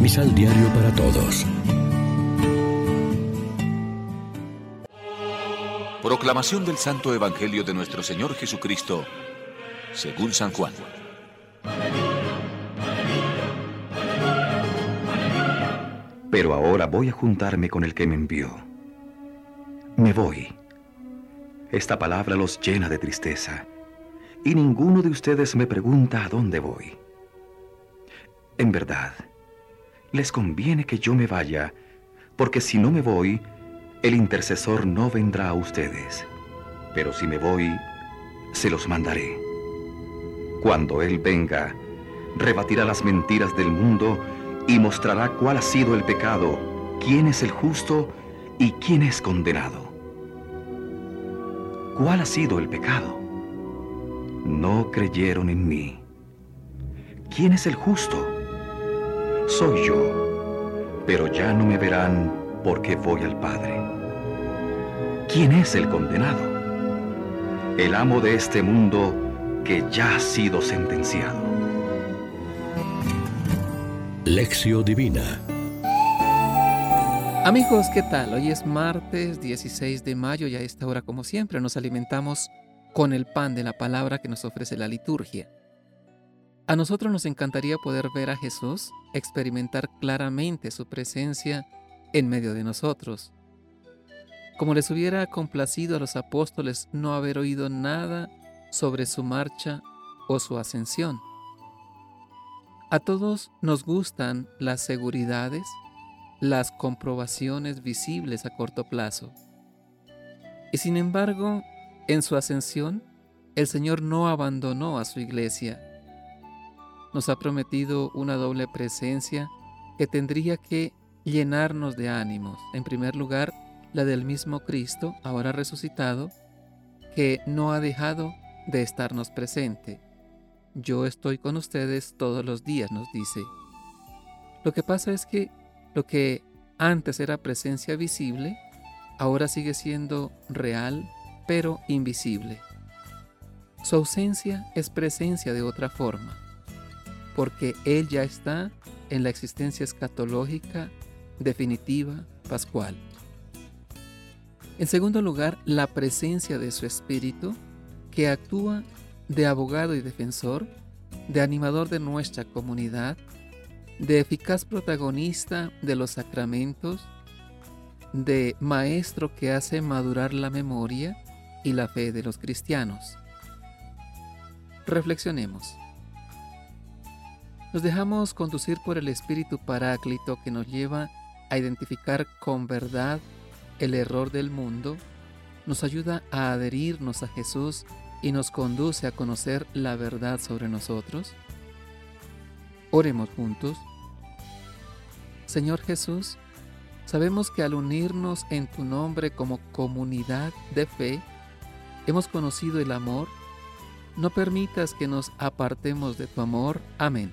Misal Diario para Todos. Proclamación del Santo Evangelio de nuestro Señor Jesucristo, según San Juan. Pero ahora voy a juntarme con el que me envió. Me voy. Esta palabra los llena de tristeza, y ninguno de ustedes me pregunta a dónde voy. En verdad, les conviene que yo me vaya, porque si no me voy, el intercesor no vendrá a ustedes. Pero si me voy, se los mandaré. Cuando Él venga, rebatirá las mentiras del mundo y mostrará cuál ha sido el pecado, quién es el justo y quién es condenado. ¿Cuál ha sido el pecado? No creyeron en mí. ¿Quién es el justo? Soy yo, pero ya no me verán porque voy al Padre. ¿Quién es el condenado? El amo de este mundo que ya ha sido sentenciado. Lección Divina Amigos, ¿qué tal? Hoy es martes 16 de mayo y a esta hora, como siempre, nos alimentamos con el pan de la palabra que nos ofrece la liturgia. A nosotros nos encantaría poder ver a Jesús, experimentar claramente su presencia en medio de nosotros. Como les hubiera complacido a los apóstoles no haber oído nada sobre su marcha o su ascensión. A todos nos gustan las seguridades, las comprobaciones visibles a corto plazo. Y sin embargo, en su ascensión, el Señor no abandonó a su iglesia. Nos ha prometido una doble presencia que tendría que llenarnos de ánimos. En primer lugar, la del mismo Cristo, ahora resucitado, que no ha dejado de estarnos presente. Yo estoy con ustedes todos los días, nos dice. Lo que pasa es que lo que antes era presencia visible, ahora sigue siendo real, pero invisible. Su ausencia es presencia de otra forma, porque Él ya está en la existencia escatológica definitiva, pascual. En segundo lugar, la presencia de su Espíritu, que actúa de abogado y defensor, de animador de nuestra comunidad, de eficaz protagonista de los sacramentos, de maestro que hace madurar la memoria y la fe de los cristianos. Reflexionemos. Nos dejamos conducir por el Espíritu Paráclito que nos lleva a identificar con verdad el error del mundo, nos ayuda a adherirnos a Jesús y nos conduce a conocer la verdad sobre nosotros? Oremos juntos. Señor Jesús, sabemos que al unirnos en tu nombre como comunidad de fe, hemos conocido el amor. No permitas que nos apartemos de tu amor. Amén.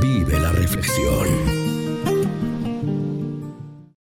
Vive la reflexión.